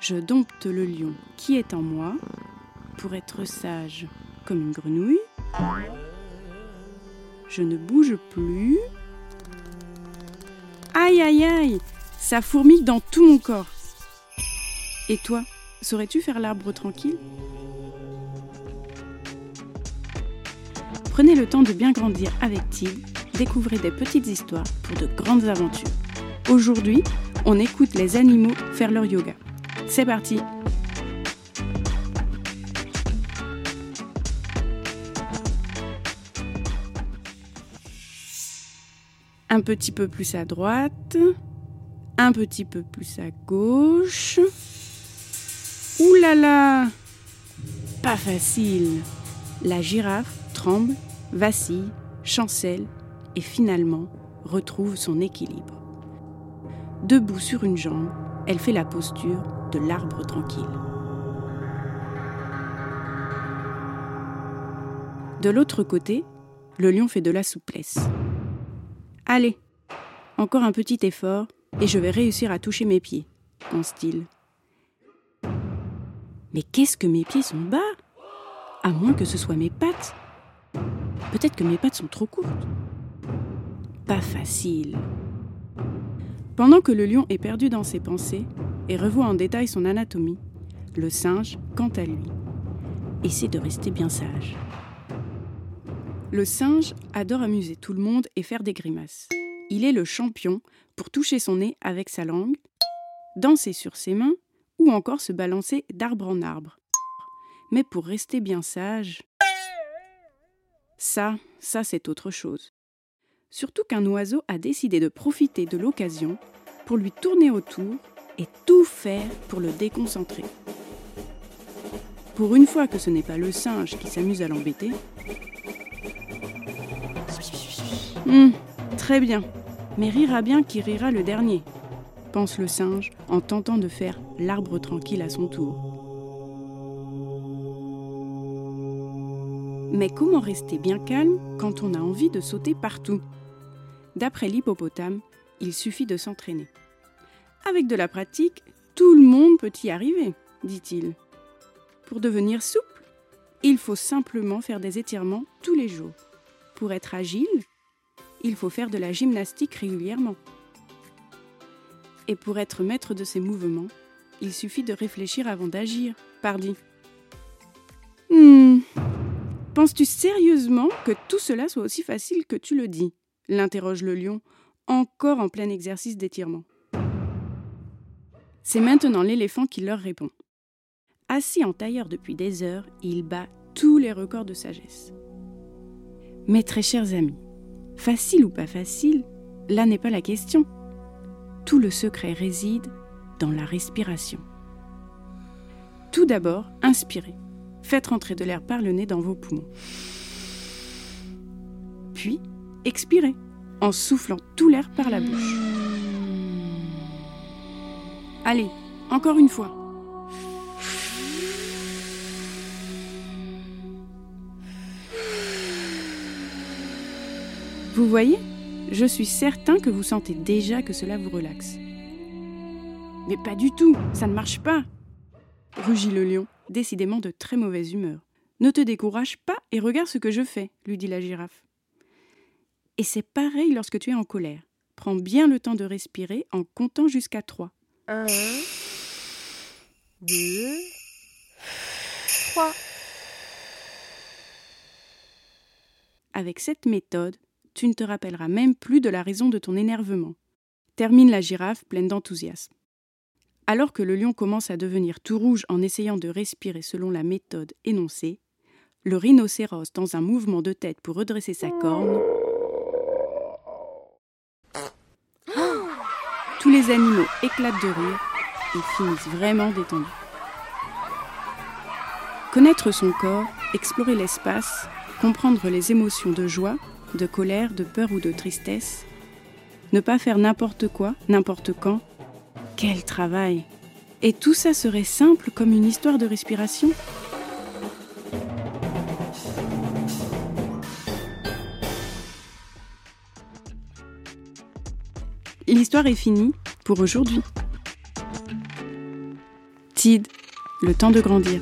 Je dompte le lion qui est en moi pour être sage comme une grenouille. Je ne bouge plus. Aïe aïe aïe Ça fourmille dans tout mon corps. Et toi, saurais-tu faire l'arbre tranquille? Prenez le temps de bien grandir avec Tig, découvrez des petites histoires pour de grandes aventures. Aujourd'hui, on écoute les animaux faire leur yoga. C'est parti Un petit peu plus à droite, un petit peu plus à gauche. Ouh là là Pas facile. La girafe tremble, vacille, chancelle et finalement retrouve son équilibre. Debout sur une jambe, elle fait la posture de l'arbre tranquille. De l'autre côté, le lion fait de la souplesse. Allez, encore un petit effort et je vais réussir à toucher mes pieds, pense-t-il. Mais qu'est-ce que mes pieds sont bas À moins que ce soit mes pattes. Peut-être que mes pattes sont trop courtes. Pas facile. Pendant que le lion est perdu dans ses pensées et revoit en détail son anatomie, le singe, quant à lui, essaie de rester bien sage. Le singe adore amuser tout le monde et faire des grimaces. Il est le champion pour toucher son nez avec sa langue, danser sur ses mains ou encore se balancer d'arbre en arbre. Mais pour rester bien sage, ça, ça c'est autre chose. Surtout qu'un oiseau a décidé de profiter de l'occasion pour lui tourner autour et tout faire pour le déconcentrer. Pour une fois que ce n'est pas le singe qui s'amuse à l'embêter, Hum, très bien. Mais rira bien qui rira le dernier, pense le singe en tentant de faire l'arbre tranquille à son tour. Mais comment rester bien calme quand on a envie de sauter partout? D'après l'hippopotame, il suffit de s'entraîner. Avec de la pratique, tout le monde peut y arriver, dit-il. Pour devenir souple, il faut simplement faire des étirements tous les jours. Pour être agile, il faut faire de la gymnastique régulièrement. Et pour être maître de ses mouvements, il suffit de réfléchir avant d'agir, pardi. Hmm. Penses-tu sérieusement que tout cela soit aussi facile que tu le dis? l'interroge le lion, encore en plein exercice d'étirement. C'est maintenant l'éléphant qui leur répond. Assis en tailleur depuis des heures, il bat tous les records de sagesse. Mes très chers amis, Facile ou pas facile, là n'est pas la question. Tout le secret réside dans la respiration. Tout d'abord, inspirez. Faites rentrer de l'air par le nez dans vos poumons. Puis, expirez en soufflant tout l'air par la bouche. Allez, encore une fois. Vous voyez Je suis certain que vous sentez déjà que cela vous relaxe. Mais pas du tout, ça ne marche pas rugit le lion, décidément de très mauvaise humeur. Ne te décourage pas et regarde ce que je fais, lui dit la girafe. Et c'est pareil lorsque tu es en colère. Prends bien le temps de respirer en comptant jusqu'à trois. Un, deux, trois. Avec cette méthode, tu ne te rappelleras même plus de la raison de ton énervement. Termine la girafe pleine d'enthousiasme. Alors que le lion commence à devenir tout rouge en essayant de respirer selon la méthode énoncée, le rhinocéros, dans un mouvement de tête pour redresser sa corne, les animaux éclatent de rire et finissent vraiment détendus. Connaître son corps, explorer l'espace, comprendre les émotions de joie, de colère, de peur ou de tristesse. Ne pas faire n'importe quoi, n'importe quand. Quel travail Et tout ça serait simple comme une histoire de respiration L'histoire est finie pour aujourd'hui. Tid, le temps de grandir.